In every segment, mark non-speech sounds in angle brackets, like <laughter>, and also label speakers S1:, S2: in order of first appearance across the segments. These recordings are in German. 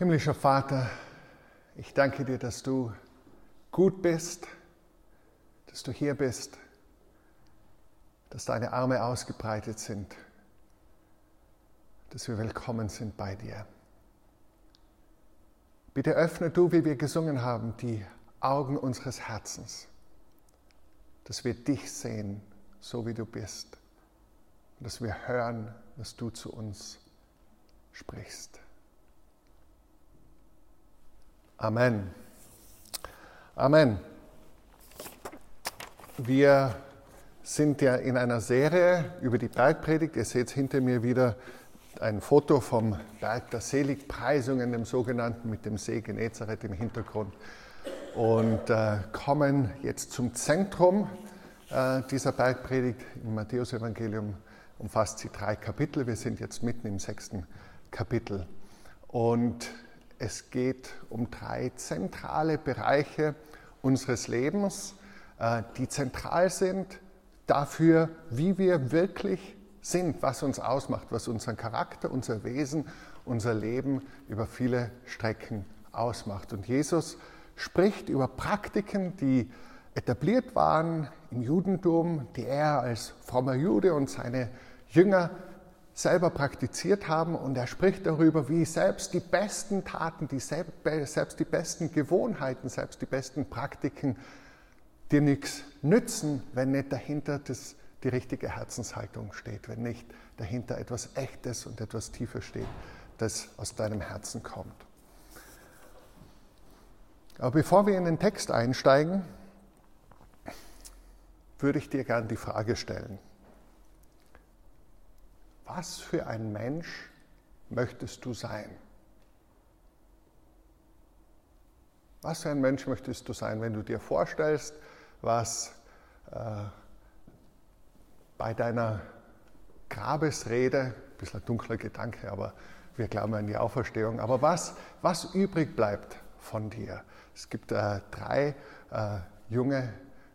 S1: Himmlischer Vater, ich danke dir, dass du gut bist, dass du hier bist, dass deine Arme ausgebreitet sind, dass wir willkommen sind bei dir. Bitte öffne du, wie wir gesungen haben, die Augen unseres Herzens, dass wir dich sehen, so wie du bist, und dass wir hören, was du zu uns sprichst. Amen. Amen. Wir sind ja in einer Serie über die Bergpredigt. Ihr seht hinter mir wieder ein Foto vom Berg der Seligpreisungen, dem sogenannten, mit dem See Genezareth im Hintergrund. Und äh, kommen jetzt zum Zentrum äh, dieser Bergpredigt. Im Matthäusevangelium umfasst sie drei Kapitel. Wir sind jetzt mitten im sechsten Kapitel. Und es geht um drei zentrale Bereiche unseres Lebens, äh, die zentral sind dafür, wie wir wirklich sind, was uns ausmacht, was unseren Charakter, unser Wesen, unser Leben über viele Strecken ausmacht. Und Jesus spricht über Praktiken, die etabliert waren im Judentum, die er als frommer Jude und seine Jünger selber praktiziert haben und er spricht darüber, wie selbst die besten Taten, die selbst die besten Gewohnheiten, selbst die besten Praktiken dir nichts nützen, wenn nicht dahinter das, die richtige Herzenshaltung steht, wenn nicht dahinter etwas Echtes und etwas Tiefer steht, das aus deinem Herzen kommt. Aber bevor wir in den Text einsteigen, würde ich dir gerne die Frage stellen, was für ein Mensch möchtest du sein? Was für ein Mensch möchtest du sein, wenn du dir vorstellst, was äh, bei deiner Grabesrede, ein bisschen ein dunkler Gedanke, aber wir glauben an die Auferstehung, aber was, was übrig bleibt von dir? Es gibt äh, drei äh, junge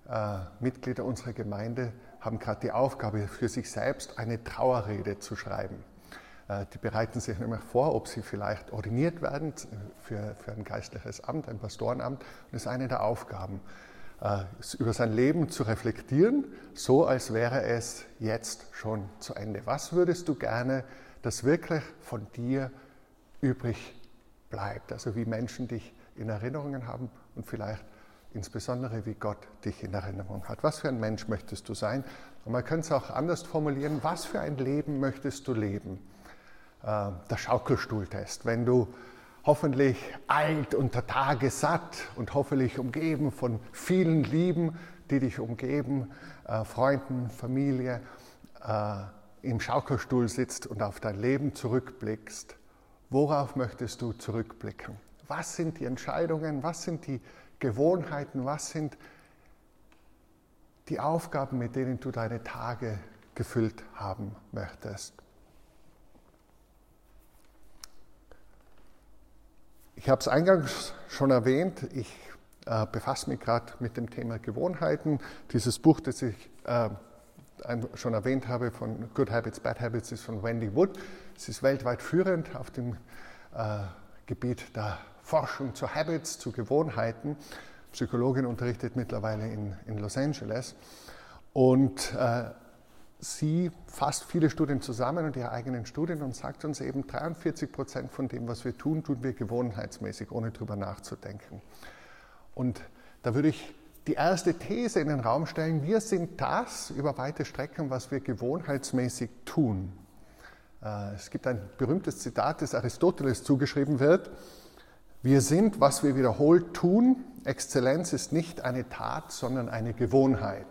S1: äh, Mitglieder unserer Gemeinde, haben gerade die Aufgabe, für sich selbst eine Trauerrede zu schreiben. Äh, die bereiten sich nämlich vor, ob sie vielleicht ordiniert werden für, für ein geistliches Amt, ein Pastorenamt. Und das ist eine der Aufgaben, äh, über sein Leben zu reflektieren, so als wäre es jetzt schon zu Ende. Was würdest du gerne, dass wirklich von dir übrig bleibt? Also wie Menschen dich in Erinnerungen haben und vielleicht insbesondere wie Gott dich in Erinnerung hat. Was für ein Mensch möchtest du sein? Und man könnte es auch anders formulieren, was für ein Leben möchtest du leben? Äh, der Schaukelstuhltest. Wenn du hoffentlich alt unter Tage satt und hoffentlich umgeben von vielen Lieben, die dich umgeben, äh, Freunden, Familie, äh, im Schaukelstuhl sitzt und auf dein Leben zurückblickst, worauf möchtest du zurückblicken? Was sind die Entscheidungen, was sind die Gewohnheiten, was sind die Aufgaben, mit denen du deine Tage gefüllt haben möchtest. Ich habe es eingangs schon erwähnt, ich äh, befasse mich gerade mit dem Thema Gewohnheiten. Dieses Buch, das ich äh, schon erwähnt habe von Good Habits, Bad Habits, ist von Wendy Wood. Es ist weltweit führend auf dem äh, Gebiet der Forschung zu Habits, zu Gewohnheiten. Psychologin unterrichtet mittlerweile in, in Los Angeles. Und äh, sie fasst viele Studien zusammen und ihre eigenen Studien und sagt uns eben, 43 Prozent von dem, was wir tun, tun wir gewohnheitsmäßig, ohne drüber nachzudenken. Und da würde ich die erste These in den Raum stellen, wir sind das über weite Strecken, was wir gewohnheitsmäßig tun. Äh, es gibt ein berühmtes Zitat, das Aristoteles zugeschrieben wird. Wir sind, was wir wiederholt tun. Exzellenz ist nicht eine Tat, sondern eine Gewohnheit.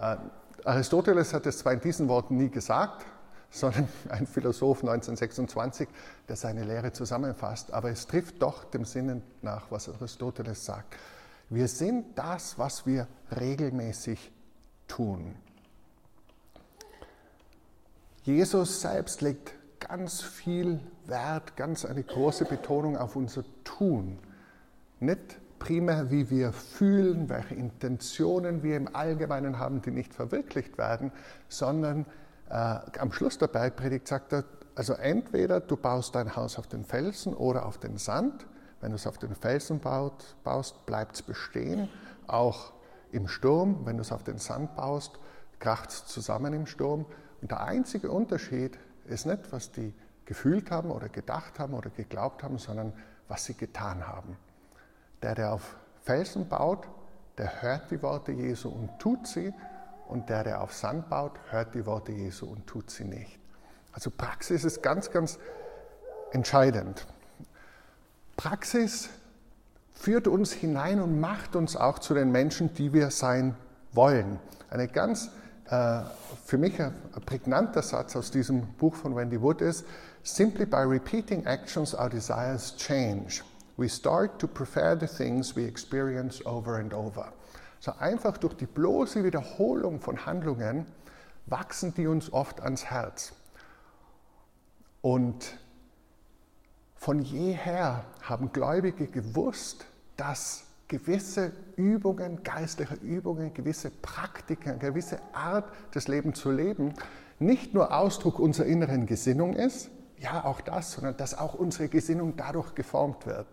S1: Äh, Aristoteles hat es zwar in diesen Worten nie gesagt, <laughs> sondern ein Philosoph 1926, der seine Lehre zusammenfasst, aber es trifft doch dem Sinne nach, was Aristoteles sagt. Wir sind das, was wir regelmäßig tun. Jesus selbst legt ganz viel Wert, ganz eine große Betonung auf unser Tun. Nicht primär, wie wir fühlen, welche Intentionen wir im Allgemeinen haben, die nicht verwirklicht werden, sondern äh, am Schluss der Bergpredigt sagt er, also entweder du baust dein Haus auf den Felsen oder auf den Sand. Wenn du es auf den Felsen baut, baust, bleibt es bestehen, auch im Sturm. Wenn du es auf den Sand baust, kracht es zusammen im Sturm. Und der einzige Unterschied ist nicht, was die gefühlt haben oder gedacht haben oder geglaubt haben, sondern was sie getan haben. Der, der auf Felsen baut, der hört die Worte Jesu und tut sie. Und der, der auf Sand baut, hört die Worte Jesu und tut sie nicht. Also Praxis ist ganz, ganz entscheidend. Praxis führt uns hinein und macht uns auch zu den Menschen, die wir sein wollen. Eine ganz für mich ein, ein prägnanter Satz aus diesem Buch von Wendy Wood ist, Simply by repeating actions our desires change. We start to prefer the things we experience over and over. So einfach durch die bloße Wiederholung von Handlungen wachsen die uns oft ans Herz. Und von jeher haben Gläubige gewusst, dass gewisse Übungen, geistliche Übungen, gewisse Praktiken, gewisse Art des Lebens zu leben nicht nur Ausdruck unserer inneren Gesinnung ist, ja auch das, sondern dass auch unsere Gesinnung dadurch geformt wird,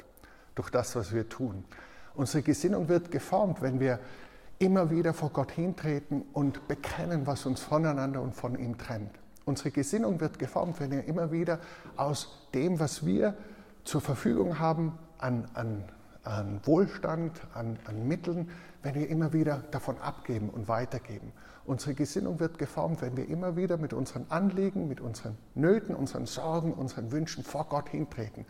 S1: durch das, was wir tun. Unsere Gesinnung wird geformt, wenn wir immer wieder vor Gott hintreten und bekennen, was uns voneinander und von ihm trennt. Unsere Gesinnung wird geformt, wenn wir immer wieder aus dem, was wir zur Verfügung haben, an, an, an Wohlstand, an, an Mitteln, wenn wir immer wieder davon abgeben und weitergeben. Unsere Gesinnung wird geformt, wenn wir immer wieder mit unseren Anliegen, mit unseren Nöten, unseren Sorgen, unseren Wünschen vor Gott hintreten.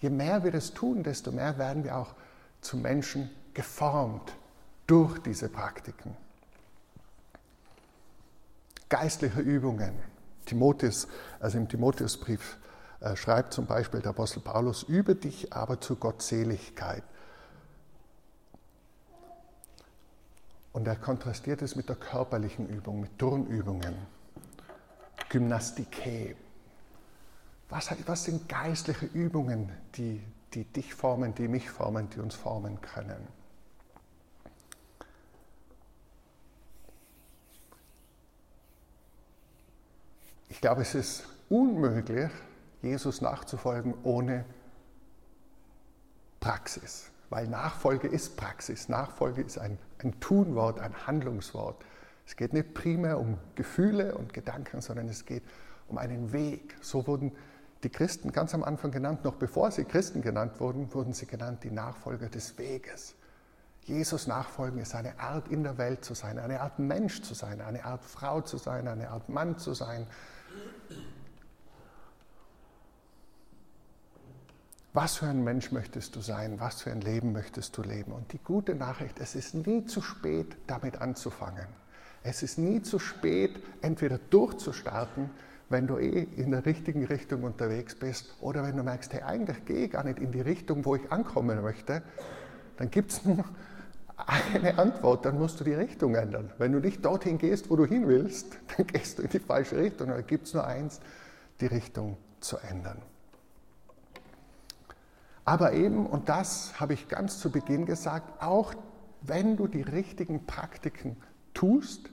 S1: Je mehr wir das tun, desto mehr werden wir auch zu Menschen geformt durch diese Praktiken. Geistliche Übungen. Timotheus, also im Timotheusbrief äh, schreibt zum Beispiel der Apostel Paulus, übe dich aber zur Gottseligkeit. Und er kontrastiert es mit der körperlichen Übung, mit Turnübungen, Gymnastike. Was, was sind geistliche Übungen, die, die dich formen, die mich formen, die uns formen können? Ich glaube, es ist unmöglich, Jesus nachzufolgen ohne Praxis. Weil Nachfolge ist Praxis. Nachfolge ist ein, ein Tunwort, ein Handlungswort. Es geht nicht primär um Gefühle und Gedanken, sondern es geht um einen Weg. So wurden die Christen ganz am Anfang genannt, noch bevor sie Christen genannt wurden, wurden sie genannt die Nachfolger des Weges. Jesus nachfolgen ist eine Art in der Welt zu sein, eine Art Mensch zu sein, eine Art Frau zu sein, eine Art Mann zu sein, was für ein Mensch möchtest du sein? Was für ein Leben möchtest du leben? Und die gute Nachricht, es ist nie zu spät, damit anzufangen. Es ist nie zu spät, entweder durchzustarten, wenn du eh in der richtigen Richtung unterwegs bist, oder wenn du merkst, hey, eigentlich gehe ich gar nicht in die Richtung, wo ich ankommen möchte, dann gibt es <laughs> nur eine Antwort, dann musst du die Richtung ändern. Wenn du nicht dorthin gehst, wo du hin willst, <laughs> dann gehst du in die falsche Richtung. Da gibt es nur eins, die Richtung zu ändern. Aber eben, und das habe ich ganz zu Beginn gesagt, auch wenn du die richtigen Praktiken tust,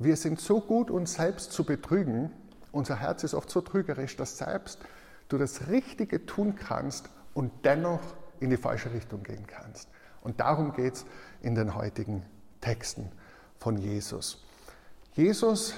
S1: wir sind so gut, uns selbst zu betrügen, unser Herz ist oft so trügerisch, dass selbst du das Richtige tun kannst und dennoch in die falsche Richtung gehen kannst. Und darum geht es in den heutigen Texten von Jesus. Jesus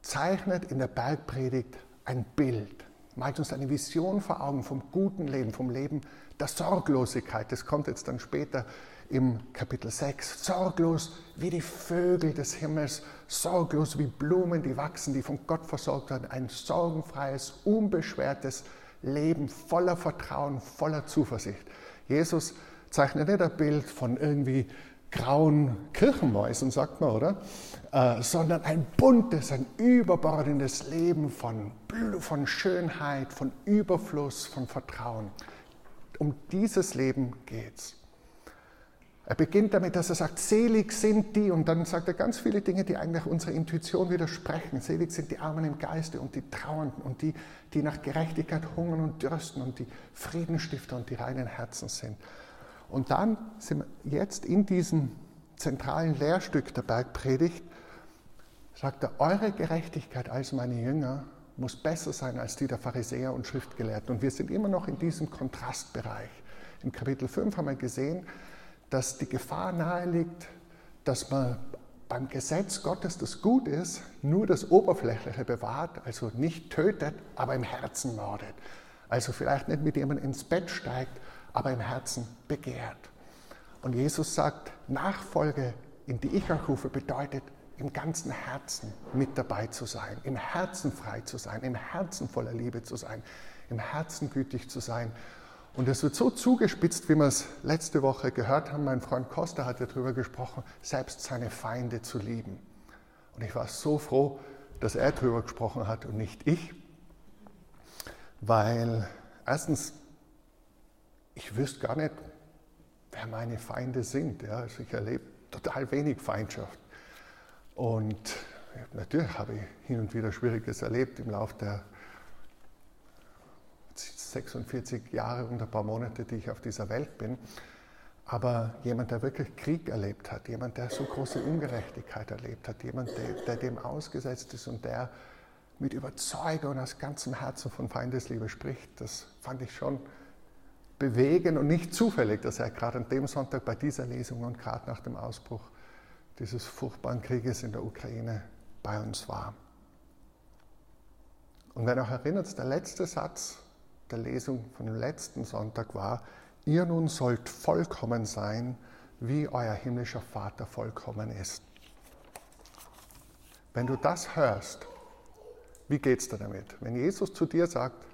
S1: zeichnet in der Bergpredigt ein Bild malt uns eine Vision vor Augen vom guten Leben, vom Leben der Sorglosigkeit. Das kommt jetzt dann später im Kapitel 6. Sorglos wie die Vögel des Himmels, sorglos wie Blumen, die wachsen, die von Gott versorgt werden. Ein sorgenfreies, unbeschwertes Leben voller Vertrauen, voller Zuversicht. Jesus zeichnet nicht ein Bild von irgendwie grauen Kirchenmäusen, sagt man, oder? Äh, sondern ein buntes, ein überbordendes Leben von, von Schönheit, von Überfluss, von Vertrauen. Um dieses Leben geht's. Er beginnt damit, dass er sagt, selig sind die, und dann sagt er ganz viele Dinge, die eigentlich unserer Intuition widersprechen. Selig sind die Armen im Geiste und die Trauernden und die, die nach Gerechtigkeit hungern und dürsten und die Friedenstifter und die reinen Herzen sind. Und dann sind wir jetzt in diesem zentralen Lehrstück der Bergpredigt, sagt er, eure Gerechtigkeit als meine Jünger muss besser sein als die der Pharisäer und Schriftgelehrten. Und wir sind immer noch in diesem Kontrastbereich. Im Kapitel 5 haben wir gesehen, dass die Gefahr nahe liegt, dass man beim Gesetz Gottes, das gut ist, nur das Oberflächliche bewahrt, also nicht tötet, aber im Herzen mordet. Also vielleicht nicht mit jemandem ins Bett steigt, aber im Herzen begehrt. Und Jesus sagt, Nachfolge, in die ich euch rufe, bedeutet, im ganzen Herzen mit dabei zu sein, im Herzen frei zu sein, im Herzen voller Liebe zu sein, im Herzen gütig zu sein. Und es wird so zugespitzt, wie wir es letzte Woche gehört haben. Mein Freund Costa hat ja darüber gesprochen, selbst seine Feinde zu lieben. Und ich war so froh, dass er darüber gesprochen hat und nicht ich, weil erstens, ich wüsste gar nicht, wer meine Feinde sind. Ja. Also ich erlebe total wenig Feindschaft. Und natürlich habe ich hin und wieder Schwieriges erlebt im Laufe der 46 Jahre und ein paar Monate, die ich auf dieser Welt bin. Aber jemand, der wirklich Krieg erlebt hat, jemand, der so große Ungerechtigkeit erlebt hat, jemand, der, der dem ausgesetzt ist und der mit Überzeugung aus ganzem Herzen von Feindesliebe spricht, das fand ich schon bewegen und nicht zufällig, dass er gerade an dem Sonntag bei dieser Lesung und gerade nach dem Ausbruch dieses furchtbaren Krieges in der Ukraine bei uns war. Und wenn euch erinnert, der letzte Satz der Lesung von dem letzten Sonntag war, ihr nun sollt vollkommen sein, wie euer himmlischer Vater vollkommen ist. Wenn du das hörst, wie geht es dir damit? Wenn Jesus zu dir sagt,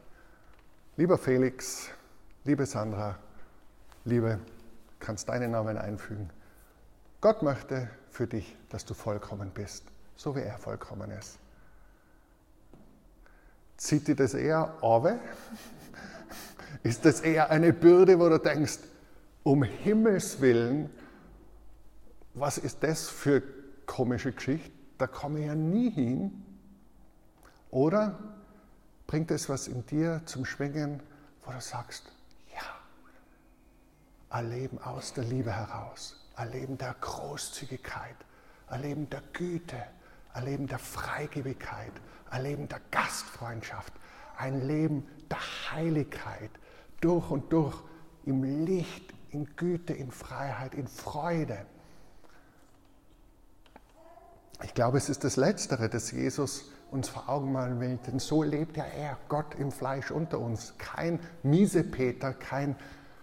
S1: lieber Felix, Liebe Sandra, liebe, kannst deinen Namen einfügen. Gott möchte für dich, dass du vollkommen bist, so wie er vollkommen ist. Zieht dir das eher auf? <laughs> Ist das eher eine Bürde, wo du denkst, um Himmels Willen, was ist das für komische Geschichte? Da komme ich ja nie hin. Oder bringt es was in dir zum Schwingen, wo du sagst, erleben aus der Liebe heraus, erleben der Großzügigkeit, erleben der Güte, erleben der Freigebigkeit, erleben der Gastfreundschaft, ein Leben der Heiligkeit, durch und durch im Licht, in Güte, in Freiheit, in Freude. Ich glaube, es ist das Letztere, das Jesus uns vor Augen malen will, denn so lebt ja er, Gott im Fleisch unter uns. Kein Miesepeter, kein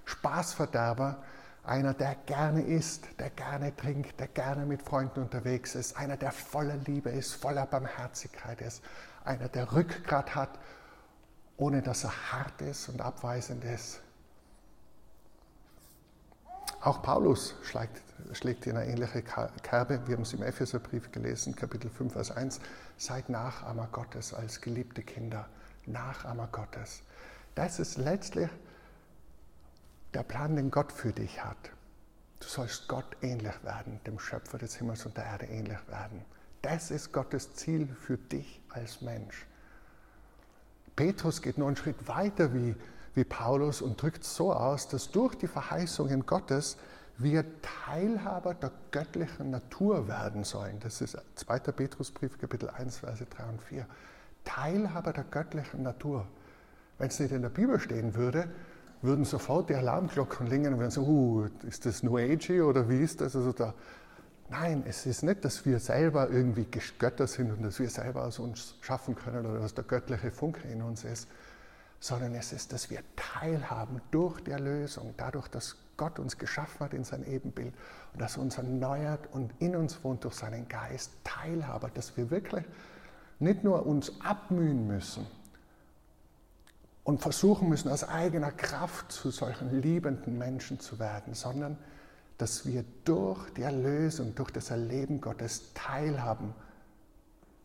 S1: Spaßverderber, einer, der gerne isst, der gerne trinkt, der gerne mit Freunden unterwegs ist, einer, der voller Liebe ist, voller Barmherzigkeit ist, einer, der Rückgrat hat, ohne dass er hart ist und abweisend ist. Auch Paulus schlägt, schlägt in eine ähnliche Kerbe. Wir haben es im Epheserbrief gelesen, Kapitel 5, Vers 1. Seid Nachahmer Gottes als geliebte Kinder. Nachahmer Gottes. Das ist letztlich der Plan, den Gott für dich hat. Du sollst Gott ähnlich werden, dem Schöpfer des Himmels und der Erde ähnlich werden. Das ist Gottes Ziel für dich als Mensch. Petrus geht nur einen Schritt weiter wie, wie Paulus und drückt so aus, dass durch die Verheißungen Gottes wir Teilhaber der göttlichen Natur werden sollen. Das ist 2. Petrusbrief, Kapitel 1, Verse 3 und 4. Teilhaber der göttlichen Natur. Wenn es nicht in der Bibel stehen würde, würden sofort die Alarmglocken klingen und würden sagen, uh, ist das New Age oder wie ist das? Also da, nein, es ist nicht, dass wir selber irgendwie Götter sind und dass wir selber aus uns schaffen können oder dass der göttliche Funke in uns ist, sondern es ist, dass wir teilhaben durch die Erlösung, dadurch, dass Gott uns geschaffen hat in sein Ebenbild und dass er uns erneuert und in uns wohnt durch seinen Geist, Teilhaber, dass wir wirklich nicht nur uns abmühen müssen, und versuchen müssen, aus eigener Kraft zu solchen liebenden Menschen zu werden, sondern dass wir durch die Erlösung, durch das Erleben Gottes teilhaben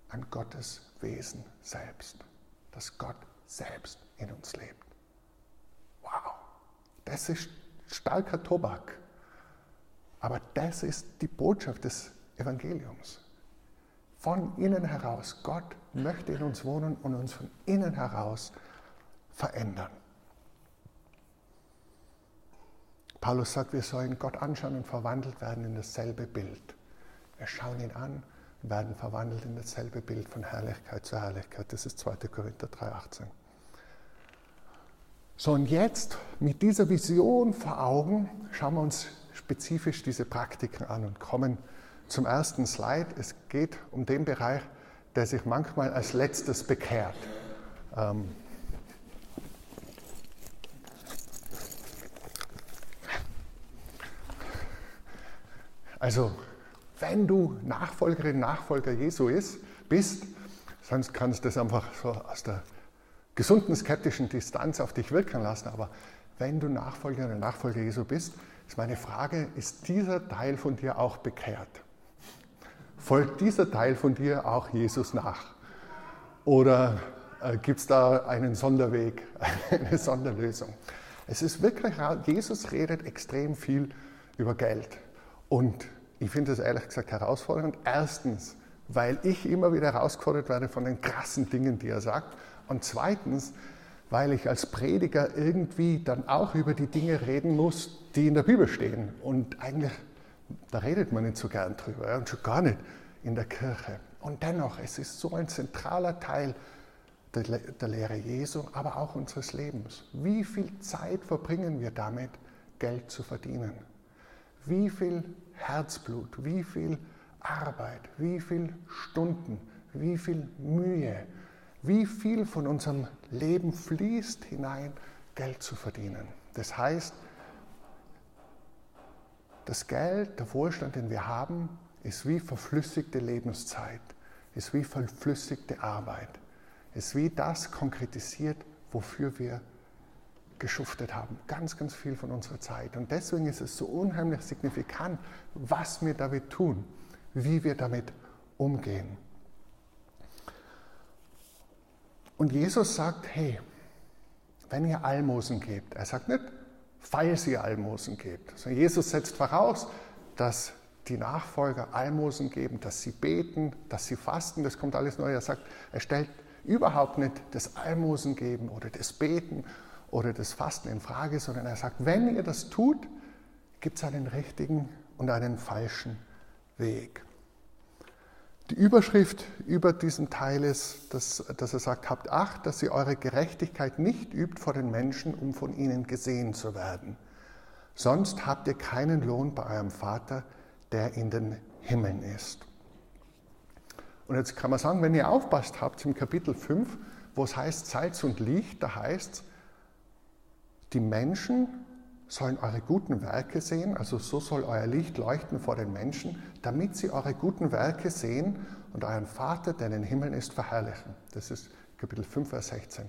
S1: an Gottes Wesen selbst, dass Gott selbst in uns lebt. Wow, das ist starker Tobak, aber das ist die Botschaft des Evangeliums. Von innen heraus, Gott möchte in uns wohnen und uns von innen heraus verändern. Paulus sagt, wir sollen Gott anschauen und verwandelt werden in dasselbe Bild. Wir schauen ihn an werden verwandelt in dasselbe Bild von Herrlichkeit zu Herrlichkeit. Das ist 2. Korinther 3,18. So, und jetzt mit dieser Vision vor Augen schauen wir uns spezifisch diese Praktiken an und kommen zum ersten Slide. Es geht um den Bereich, der sich manchmal als letztes bekehrt. Ähm also, wenn du Nachfolgerin, Nachfolger Jesu ist, bist, sonst kannst du das einfach so aus der gesunden skeptischen Distanz auf dich wirken lassen, aber wenn du Nachfolgerin oder Nachfolger Jesu bist, ist meine Frage, ist dieser Teil von dir auch bekehrt? Folgt dieser Teil von dir auch Jesus nach? Oder äh, gibt es da einen Sonderweg, <laughs> eine Sonderlösung? Es ist wirklich, Jesus redet extrem viel über Geld. Und ich finde es ehrlich gesagt herausfordernd. Erstens, weil ich immer wieder herausgefordert werde von den krassen Dingen, die er sagt. Und zweitens, weil ich als Prediger irgendwie dann auch über die Dinge reden muss, die in der Bibel stehen. Und eigentlich, da redet man nicht so gern drüber und schon gar nicht in der Kirche. Und dennoch, es ist so ein zentraler Teil der, der Lehre Jesu, aber auch unseres Lebens. Wie viel Zeit verbringen wir damit, Geld zu verdienen? Wie viel Herzblut, wie viel Arbeit, wie viel Stunden, wie viel Mühe, wie viel von unserem Leben fließt hinein, Geld zu verdienen. Das heißt, das Geld, der Wohlstand, den wir haben, ist wie verflüssigte Lebenszeit, ist wie verflüssigte Arbeit, ist wie das konkretisiert, wofür wir geschuftet haben. Ganz, ganz viel von unserer Zeit. Und deswegen ist es so unheimlich signifikant, was wir damit tun, wie wir damit umgehen. Und Jesus sagt, hey, wenn ihr Almosen gebt, er sagt nicht, falls ihr Almosen gebt, sondern Jesus setzt voraus, dass die Nachfolger Almosen geben, dass sie beten, dass sie fasten, das kommt alles neu. Er sagt, er stellt überhaupt nicht das Almosen geben oder das Beten oder das Fasten in Frage, sondern er sagt, wenn ihr das tut, gibt es einen richtigen und einen falschen Weg. Die Überschrift über diesen Teil ist, dass, dass er sagt, habt Acht, dass ihr eure Gerechtigkeit nicht übt vor den Menschen, um von ihnen gesehen zu werden. Sonst habt ihr keinen Lohn bei eurem Vater, der in den Himmeln ist. Und jetzt kann man sagen, wenn ihr aufpasst habt im Kapitel 5, wo es heißt Salz und Licht, da heißt es, die Menschen sollen eure guten Werke sehen, also so soll euer Licht leuchten vor den Menschen, damit sie eure guten Werke sehen und euren Vater, der in den Himmeln ist, verherrlichen. Das ist Kapitel 5, Vers 16.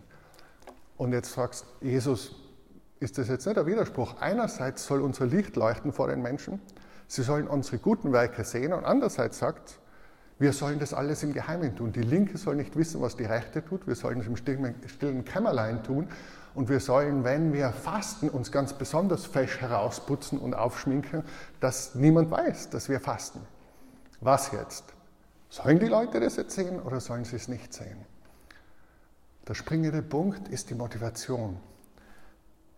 S1: Und jetzt fragst Jesus, ist das jetzt nicht ein Widerspruch? Einerseits soll unser Licht leuchten vor den Menschen, sie sollen unsere guten Werke sehen und andererseits sagt, wir sollen das alles im Geheimen tun. Die Linke soll nicht wissen, was die Rechte tut, wir sollen es im stillen, Kämmerlein tun und wir sollen, wenn wir fasten, uns ganz besonders fesch herausputzen und aufschminken, dass niemand weiß, dass wir fasten. Was jetzt? Sollen die Leute das jetzt sehen oder sollen sie es nicht sehen? Der springende Punkt ist die Motivation.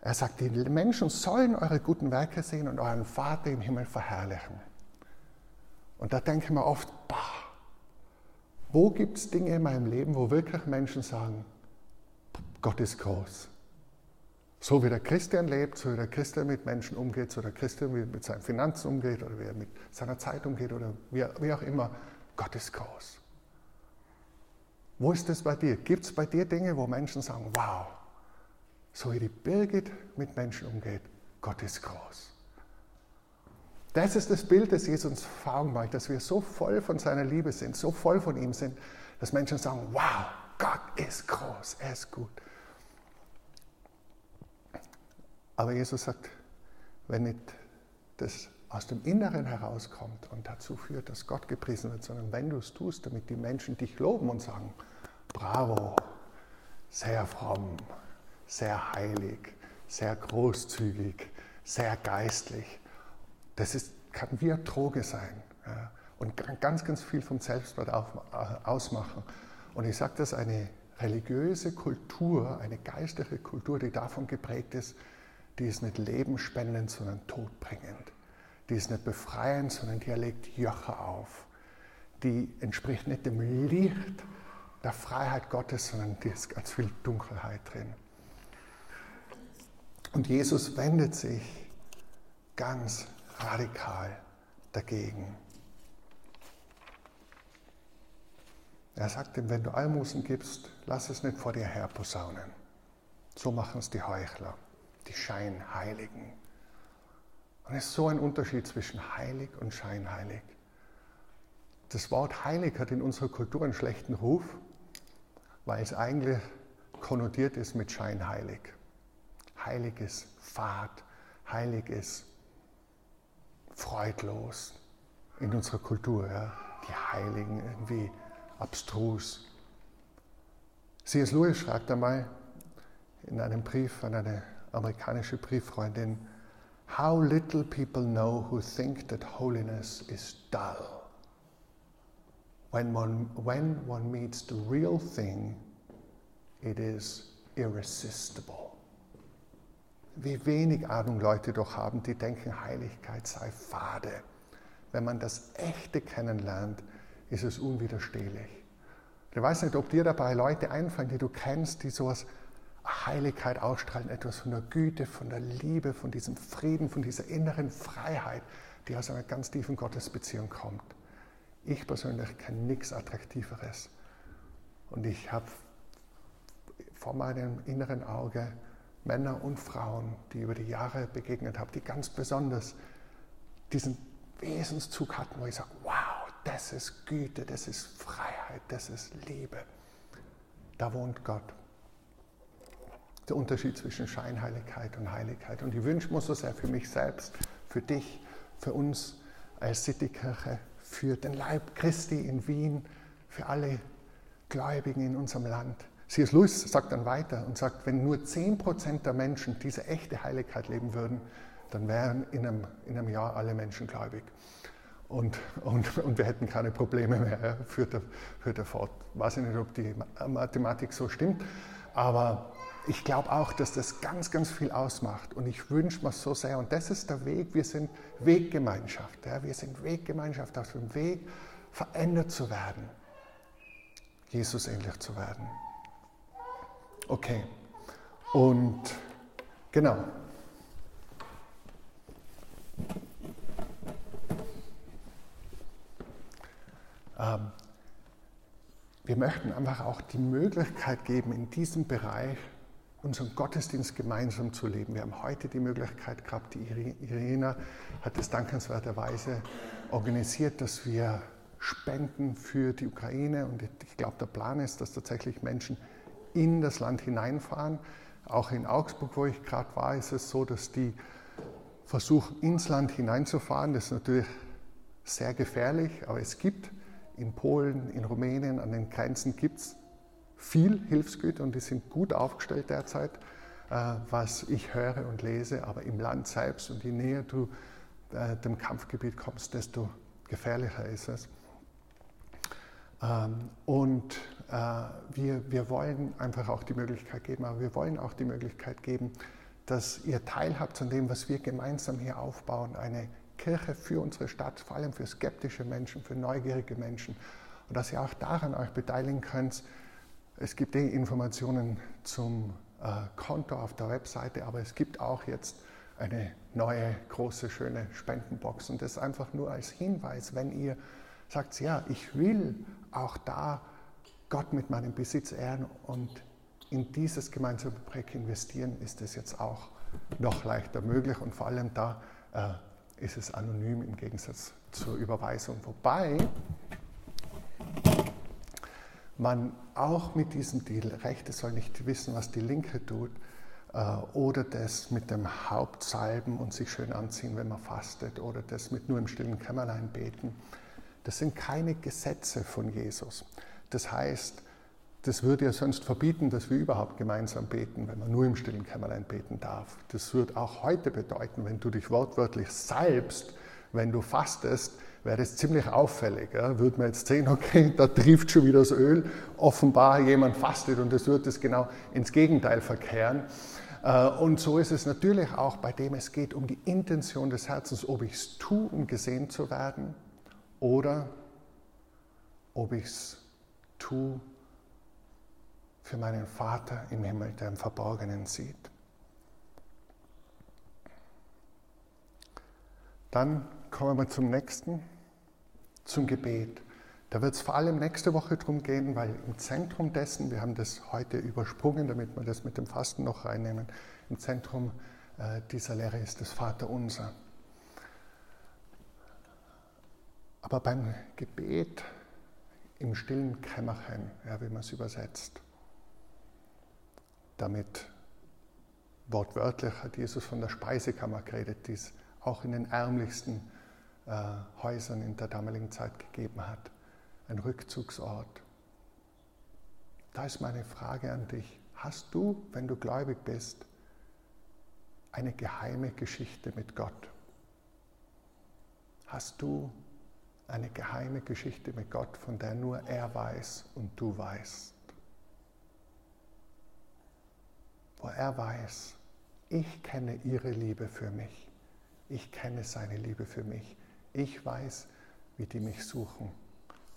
S1: Er sagt, die Menschen sollen eure guten Werke sehen und euren Vater im Himmel verherrlichen. Und da denke ich mir oft, bah, wo gibt es Dinge in meinem Leben, wo wirklich Menschen sagen, Gott ist groß. So wie der Christian lebt, so wie der Christian mit Menschen umgeht, so wie der Christian mit seinen Finanzen umgeht oder wie er mit seiner Zeit umgeht oder wie, wie auch immer, Gott ist groß. Wo ist das bei dir? Gibt es bei dir Dinge, wo Menschen sagen, wow, so wie die Birgit mit Menschen umgeht, Gott ist groß. Das ist das Bild, das Jesus uns vor Augen dass wir so voll von seiner Liebe sind, so voll von ihm sind, dass Menschen sagen, wow, Gott ist groß, er ist gut. Aber Jesus sagt, wenn nicht das aus dem Inneren herauskommt und dazu führt, dass Gott gepriesen wird, sondern wenn du es tust, damit die Menschen dich loben und sagen, bravo, sehr fromm, sehr heilig, sehr großzügig, sehr geistlich. Das ist, kann wie eine Droge sein ja, und ganz, ganz viel vom Selbstwert äh, ausmachen. Und ich sage das, eine religiöse Kultur, eine geistliche Kultur, die davon geprägt ist, die ist nicht lebenspendend, sondern todbringend. Die ist nicht befreiend, sondern die erlegt Joche auf. die entspricht nicht dem Licht der Freiheit Gottes, sondern da ist ganz viel Dunkelheit drin. Und Jesus wendet sich ganz radikal dagegen. Er sagt ihm, wenn du Almosen gibst, lass es nicht vor dir her posaunen. So machen es die Heuchler, die Scheinheiligen. Und es ist so ein Unterschied zwischen heilig und scheinheilig. Das Wort heilig hat in unserer Kultur einen schlechten Ruf, weil es eigentlich konnotiert ist mit scheinheilig. Heilig ist fad, heilig ist freudlos in unserer Kultur. Ja? Die Heiligen irgendwie abstrus. C.S. Lewis schreibt einmal in einem Brief an eine amerikanische Brieffreundin, How little people know who think that holiness is dull. When one, when one meets the real thing, it is irresistible. Wie wenig Ahnung Leute doch haben, die denken, Heiligkeit sei fade. Wenn man das Echte kennenlernt, ist es unwiderstehlich. Ich weiß nicht, ob dir dabei Leute einfallen, die du kennst, die sowas Heiligkeit ausstrahlen, etwas von der Güte, von der Liebe, von diesem Frieden, von dieser inneren Freiheit, die aus einer ganz tiefen Gottesbeziehung kommt. Ich persönlich kenne nichts Attraktiveres. Und ich habe vor meinem inneren Auge Männer und Frauen, die über die Jahre begegnet habe, die ganz besonders diesen Wesenszug hatten, wo ich sage, wow, das ist Güte, das ist Freiheit, das ist Liebe. Da wohnt Gott. Der Unterschied zwischen Scheinheiligkeit und Heiligkeit. Und ich wünsche mir so sehr für mich selbst, für dich, für uns als Citykirche, für den Leib Christi in Wien, für alle Gläubigen in unserem Land. C.S. Lewis sagt dann weiter und sagt, wenn nur 10% der Menschen diese echte Heiligkeit leben würden, dann wären in einem, in einem Jahr alle Menschen gläubig und, und, und wir hätten keine Probleme mehr, führt, er, führt er fort. Ich weiß nicht, ob die Mathematik so stimmt, aber ich glaube auch, dass das ganz, ganz viel ausmacht und ich wünsche mir so sehr, und das ist der Weg, wir sind Weggemeinschaft, ja? wir sind Weggemeinschaft auf dem Weg, verändert zu werden, Jesus ähnlich zu werden. Okay, und genau, Ähm, wir möchten einfach auch die Möglichkeit geben, in diesem Bereich unseren Gottesdienst gemeinsam zu leben. Wir haben heute die Möglichkeit gehabt, die Irina hat es dankenswerterweise organisiert, dass wir spenden für die Ukraine. Und ich glaube, der Plan ist, dass tatsächlich Menschen in das Land hineinfahren. Auch in Augsburg, wo ich gerade war, ist es so, dass die versuchen, ins Land hineinzufahren. Das ist natürlich sehr gefährlich, aber es gibt in Polen, in Rumänien, an den Grenzen gibt es viel Hilfsgüter und die sind gut aufgestellt derzeit, äh, was ich höre und lese. Aber im Land selbst und je näher du äh, dem Kampfgebiet kommst, desto gefährlicher ist es. Ähm, und wir, wir wollen einfach auch die Möglichkeit geben, aber wir wollen auch die Möglichkeit geben, dass ihr teilhabt an dem, was wir gemeinsam hier aufbauen, eine Kirche für unsere Stadt, vor allem für skeptische Menschen, für neugierige Menschen. Und dass ihr auch daran euch beteiligen könnt. Es gibt eh Informationen zum äh, Konto auf der Webseite, aber es gibt auch jetzt eine neue, große, schöne Spendenbox. Und das einfach nur als Hinweis, wenn ihr sagt, ja, ich will auch da Gott mit meinem Besitz ehren und in dieses gemeinsame Projekt investieren, ist es jetzt auch noch leichter möglich und vor allem da äh, ist es anonym im Gegensatz zur Überweisung. Wobei man auch mit diesem Deal, Rechte soll nicht wissen, was die Linke tut, äh, oder das mit dem Hauptsalben und sich schön anziehen, wenn man fastet, oder das mit nur im stillen Kämmerlein beten, das sind keine Gesetze von Jesus. Das heißt, das würde ja sonst verbieten, dass wir überhaupt gemeinsam beten, wenn man nur im stillen Kämmerlein beten darf. Das würde auch heute bedeuten, wenn du dich wortwörtlich salbst, wenn du fastest, wäre das ziemlich auffällig. Ja? Würde man jetzt sehen, <laughs> okay, da trifft schon wieder das Öl, offenbar jemand fastet und das würde es genau ins Gegenteil verkehren. Äh, und so ist es natürlich auch bei dem, es geht um die Intention des Herzens, ob ich es tue, um gesehen zu werden oder ob ich es tue für meinen Vater im Himmel, der im Verborgenen sieht. Dann kommen wir zum nächsten, zum Gebet. Da wird es vor allem nächste Woche darum gehen, weil im Zentrum dessen, wir haben das heute übersprungen, damit wir das mit dem Fasten noch reinnehmen, im Zentrum äh, dieser Lehre ist das Vaterunser. Aber beim Gebet im stillen Kämmerchen, ja, wie man es übersetzt, damit wortwörtlich hat Jesus von der Speisekammer geredet, die es auch in den ärmlichsten äh, Häusern in der damaligen Zeit gegeben hat ein Rückzugsort. Da ist meine Frage an dich. Hast du, wenn du gläubig bist, eine geheime Geschichte mit Gott? Hast du eine geheime Geschichte mit Gott, von der nur er weiß und du weißt? Wo er weiß, ich kenne ihre Liebe für mich. Ich kenne seine Liebe für mich. Ich weiß, wie die mich suchen.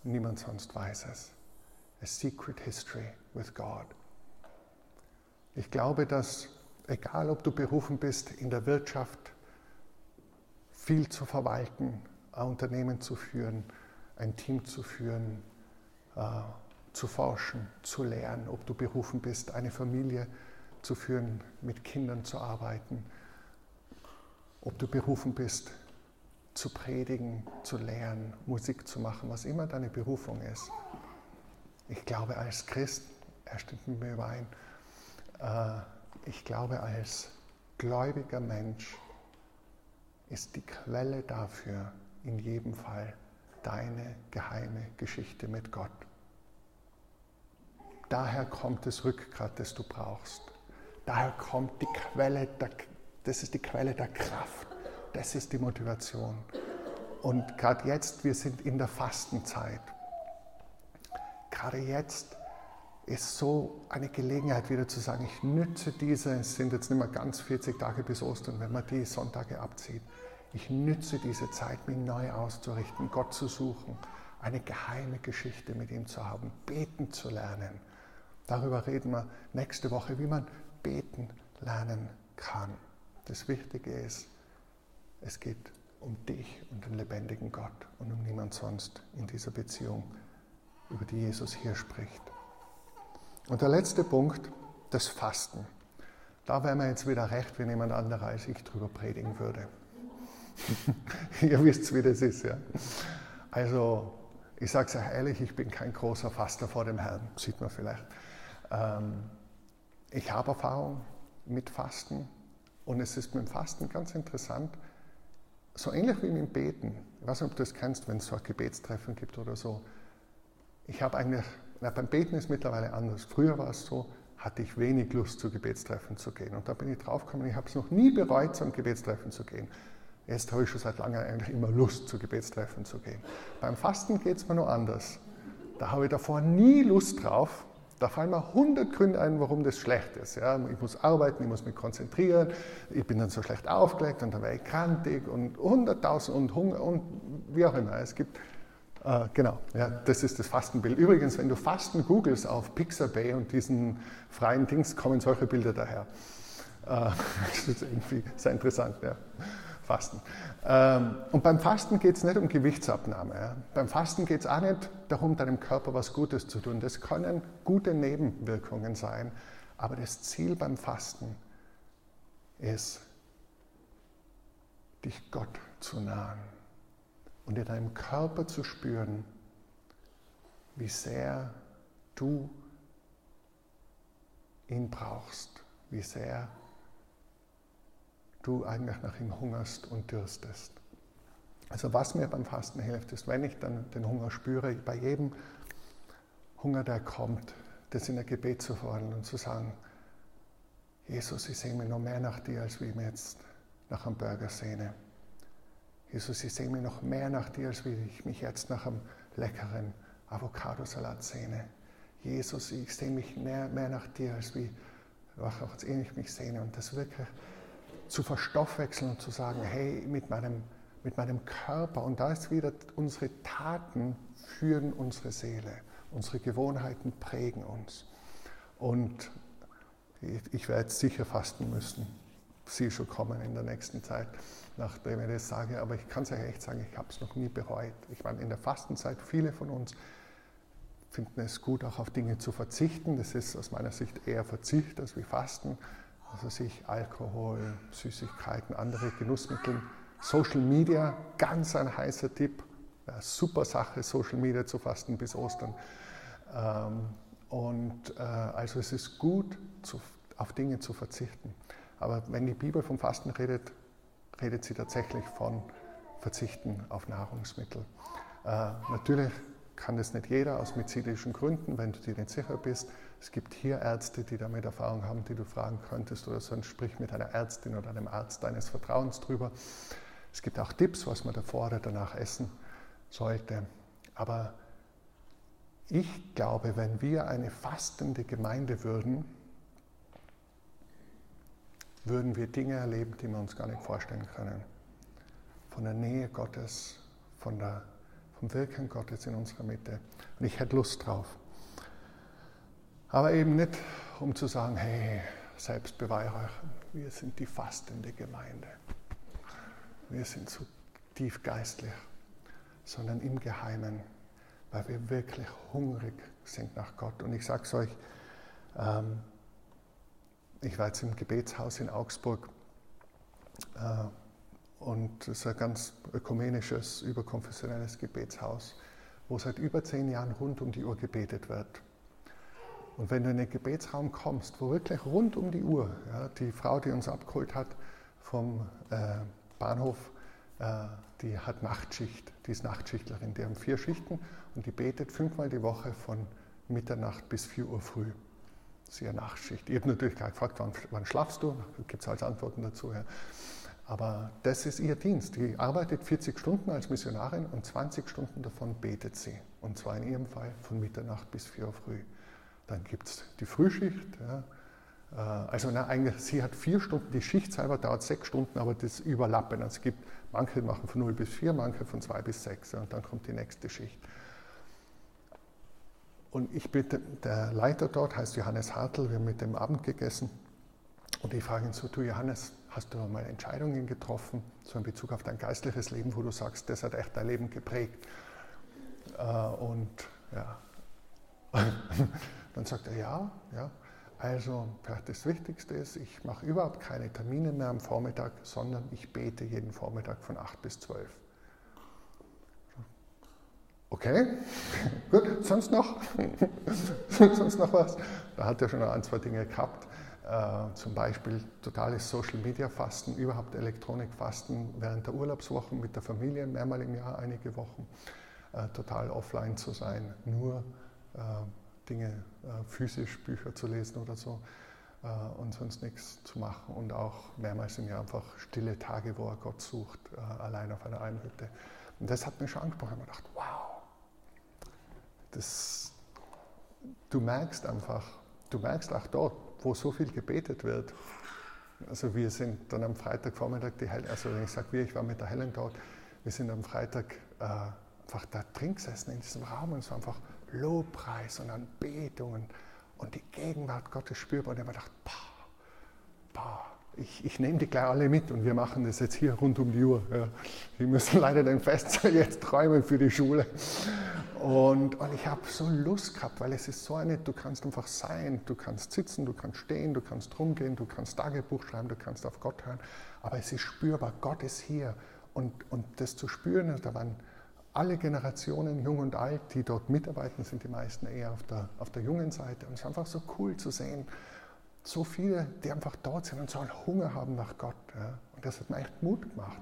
S1: Niemand sonst weiß es. A secret history with God. Ich glaube, dass egal ob du berufen bist, in der Wirtschaft viel zu verwalten, ein Unternehmen zu führen, ein Team zu führen, äh, zu forschen, zu lernen, ob du berufen bist, eine Familie zu führen, mit Kindern zu arbeiten, ob du berufen bist, zu predigen, zu lehren, Musik zu machen, was immer deine Berufung ist. Ich glaube als Christ, er stimmt mit mir überein, äh, ich glaube als gläubiger Mensch ist die Quelle dafür in jedem Fall deine geheime Geschichte mit Gott. Daher kommt das Rückgrat, das du brauchst. Daher kommt die Quelle, der, das ist die Quelle der Kraft. Das ist die Motivation. Und gerade jetzt, wir sind in der Fastenzeit. Gerade jetzt ist so eine Gelegenheit wieder zu sagen, ich nütze diese, es sind jetzt nicht mehr ganz 40 Tage bis Ostern, wenn man die Sonntage abzieht. Ich nütze diese Zeit, mich neu auszurichten, Gott zu suchen, eine geheime Geschichte mit ihm zu haben, beten zu lernen. Darüber reden wir nächste Woche, wie man beten lernen kann. Das Wichtige ist, es geht um dich und den lebendigen Gott und um niemand sonst in dieser Beziehung, über die Jesus hier spricht. Und der letzte Punkt, das Fasten. Da wäre mir jetzt wieder recht, wenn jemand anderer als ich drüber predigen würde. <laughs> Ihr wisst, wie das ist. Ja? Also, ich sage es euch ehrlich, ich bin kein großer Faster vor dem Herrn, sieht man vielleicht. Ähm, ich habe Erfahrung mit Fasten und es ist mit dem Fasten ganz interessant, so ähnlich wie mit dem Beten. Ich weiß nicht, ob du das kennst, wenn es so ein Gebetstreffen gibt oder so. Ich habe eigentlich, na, beim Beten ist mittlerweile anders. Früher war es so, hatte ich wenig Lust, zu Gebetstreffen zu gehen. Und da bin ich draufgekommen, ich habe es noch nie bereut, zu einem Gebetstreffen zu gehen. Jetzt habe ich schon seit langem eigentlich immer Lust, zu Gebetstreffen zu gehen. Beim Fasten geht es mir nur anders. Da habe ich davor nie Lust drauf, da fallen mir 100 Gründe ein, warum das schlecht ist. Ja, ich muss arbeiten, ich muss mich konzentrieren, ich bin dann so schlecht aufgelegt und dann wäre ich krantig und 100.000 und Hunger und wie auch immer. Es gibt, äh, genau, ja, das ist das Fastenbild. Übrigens, wenn du Fasten googelst auf Pixabay und diesen freien Dings, kommen solche Bilder daher. Äh, <laughs> das ist irgendwie sehr interessant. Ja. Fasten. Ähm, und beim Fasten geht es nicht um Gewichtsabnahme. Beim Fasten geht es auch nicht darum, deinem Körper was Gutes zu tun. Das können gute Nebenwirkungen sein. Aber das Ziel beim Fasten ist, dich Gott zu nahen und in deinem Körper zu spüren, wie sehr du ihn brauchst, wie sehr du eigentlich nach ihm hungerst und dürstest. Also was mir beim Fasten hilft, ist, wenn ich dann den Hunger spüre, bei jedem Hunger, der kommt, das in der Gebet zu fordern und zu sagen, Jesus, ich sehe mich noch mehr nach dir, als wie ich mich jetzt nach einem Burger sehne. Jesus, ich sehe mich noch mehr nach dir, als wie ich mich jetzt nach einem leckeren Avocadosalat sehne. Jesus, ich sehe mich mehr, mehr nach dir, als wie ich mich sehne. Und das wirklich zu verstoffwechseln und zu sagen, hey, mit meinem mit meinem Körper. Und da ist wieder, unsere Taten führen unsere Seele. Unsere Gewohnheiten prägen uns. Und ich werde sicher fasten müssen. Sie schon kommen in der nächsten Zeit, nachdem ich das sage. Aber ich kann es euch echt sagen, ich habe es noch nie bereut. Ich meine, in der Fastenzeit, viele von uns finden es gut, auch auf Dinge zu verzichten. Das ist aus meiner Sicht eher Verzicht als wie Fasten. Also sich Alkohol, Süßigkeiten, andere Genussmittel. Social Media, ganz ein heißer Tipp. Ja, super Sache, Social Media zu fasten bis Ostern. Ähm, und äh, also es ist gut, zu, auf Dinge zu verzichten. Aber wenn die Bibel vom Fasten redet, redet sie tatsächlich von Verzichten auf Nahrungsmittel. Äh, natürlich kann das nicht jeder aus medizinischen Gründen, wenn du dir nicht sicher bist. Es gibt hier Ärzte, die damit Erfahrung haben, die du fragen könntest oder sonst sprich mit einer Ärztin oder einem Arzt deines Vertrauens drüber. Es gibt auch Tipps, was man davor oder danach essen sollte. Aber ich glaube, wenn wir eine fastende Gemeinde würden, würden wir Dinge erleben, die wir uns gar nicht vorstellen können. Von der Nähe Gottes, von der vom Wirken Gottes in unserer Mitte. Und ich hätte Lust drauf. Aber eben nicht, um zu sagen, hey, Selbstbeweihräuchern, wir sind die fastende Gemeinde. Wir sind so tief geistlich, sondern im Geheimen, weil wir wirklich hungrig sind nach Gott. Und ich sage es euch, ähm, ich war jetzt im Gebetshaus in Augsburg äh, und es ist ein ganz ökumenisches, überkonfessionelles Gebetshaus, wo seit über zehn Jahren rund um die Uhr gebetet wird. Und wenn du in den Gebetsraum kommst, wo wirklich rund um die Uhr, ja, die Frau, die uns abgeholt hat vom äh, Bahnhof, äh, die hat Nachtschicht, die ist Nachtschichtlerin, die haben vier Schichten und die betet fünfmal die Woche von Mitternacht bis 4 Uhr früh. Das ist ihre Nachtschicht. Ich habe natürlich gefragt, wann, wann schlafst du? Gibt es halt Antworten dazu. Ja. Aber das ist ihr Dienst. Die arbeitet 40 Stunden als Missionarin und 20 Stunden davon betet sie. Und zwar in ihrem Fall von Mitternacht bis 4 Uhr früh. Dann gibt es die Frühschicht. Ja. Äh, also na, eigentlich, sie hat vier Stunden, die Schicht selber dauert sechs Stunden, aber das überlappen. Also es gibt, manche machen von 0 bis 4, manche von 2 bis 6 ja, und dann kommt die nächste Schicht. Und ich bin, der Leiter dort heißt Johannes Hartl, wir haben mit dem Abend gegessen und ich frage ihn so, du Johannes, Hast du mal Entscheidungen getroffen, so in Bezug auf dein geistliches Leben, wo du sagst, das hat echt dein Leben geprägt? Äh, und ja, <laughs> dann sagt er ja, ja. Also vielleicht das Wichtigste ist, ich mache überhaupt keine Termine mehr am Vormittag, sondern ich bete jeden Vormittag von 8 bis 12. Okay, <laughs> gut, sonst noch? <laughs> sonst noch was? Da hat er schon ein, zwei Dinge gehabt. Äh, zum Beispiel totales Social Media Fasten, überhaupt Elektronikfasten während der Urlaubswochen mit der Familie, mehrmal im Jahr einige Wochen, äh, total offline zu sein, nur äh, Dinge physisch, Bücher zu lesen oder so und sonst nichts zu machen und auch mehrmals im Jahr einfach stille Tage, wo er Gott sucht, allein auf einer Almhütte. Und das hat mich schon angesprochen. Ich habe gedacht, wow, das, du merkst einfach, du merkst auch dort, wo so viel gebetet wird. Also wir sind dann am Freitagvormittag, die Heil also ich sage wir, ich war mit der Helen dort, wir sind am Freitag äh, einfach da drin gesessen in diesem Raum und es war einfach Lobpreis und Anbetung und, die Gegenwart Gottes spürbar. Und ich habe gedacht, boah, boah, ich, ich nehme die gleich alle mit und wir machen das jetzt hier rund um die Uhr. Ja. Wir müssen leider den Festsaal <laughs> jetzt träumen für die Schule. Und, und ich habe so Lust gehabt, weil es ist so eine, du kannst einfach sein, du kannst sitzen, du kannst stehen, du kannst rumgehen, du kannst Tagebuch schreiben, du kannst auf Gott hören, aber es ist spürbar, Gott ist hier. Und, und das zu spüren, da waren alle Generationen, jung und alt, die dort mitarbeiten, sind die meisten eher auf der, auf der jungen Seite. Und es ist einfach so cool zu sehen, so viele, die einfach dort sind und so einen Hunger haben nach Gott. Ja. Und das hat mir echt Mut gemacht.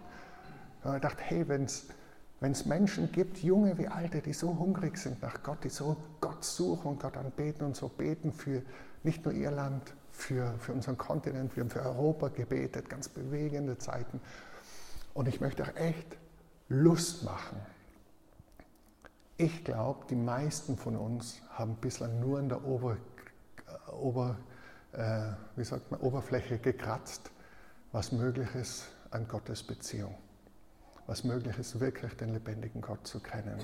S1: Und ich dachte, hey, wenn es Menschen gibt, junge wie alte, die so hungrig sind nach Gott, die so Gott suchen und Gott anbeten und so beten für nicht nur ihr Land, für, für unseren Kontinent, wir haben für Europa gebetet, ganz bewegende Zeiten. Und ich möchte auch echt Lust machen. Ich glaube, die meisten von uns haben bislang nur in der Ober, Ober äh, wie sagt man, Oberfläche gekratzt, was möglich ist an Gottes Beziehung. was möglich ist, wirklich den lebendigen Gott zu kennen.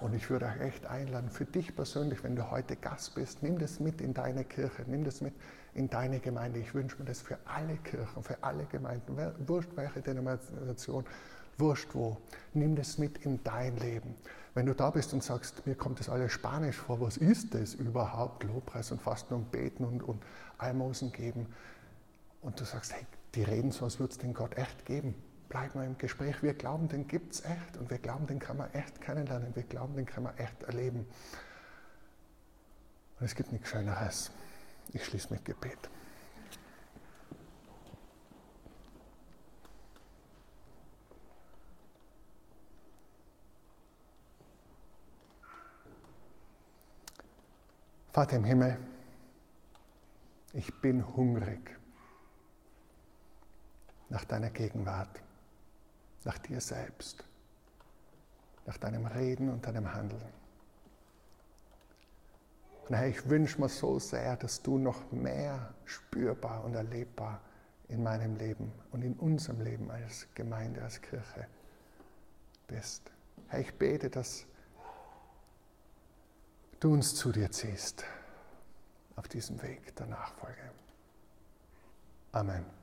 S1: Und ich würde euch echt einladen, für dich persönlich, wenn du heute Gast bist, nimm das mit in deine Kirche, nimm das mit in deine Gemeinde. Ich wünsche mir das für alle Kirchen, für alle Gemeinden, wurscht welche Denomination, wurscht wo. Nimm das mit in dein Leben. Wenn du da bist und sagst, mir kommt das alles Spanisch vor, was ist das überhaupt? Lobpreis und Fasten und Beten und, und Almosen geben. Und du sagst, hey, die reden so, als würde es den Gott echt geben bleiben wir im Gespräch. Wir glauben, den gibt es echt und wir glauben, den kann man echt kennenlernen. Wir glauben, den kann man echt erleben. Und es gibt nichts Schöneres. Ich schließe mit Gebet. Vater im Himmel, ich bin hungrig nach deiner Gegenwart nach dir selbst, nach deinem Reden und deinem Handeln. Und Herr, ich wünsche mir so sehr, dass du noch mehr spürbar und erlebbar in meinem Leben und in unserem Leben als Gemeinde, als Kirche bist. Herr, ich bete, dass du uns zu dir ziehst auf diesem Weg der Nachfolge. Amen.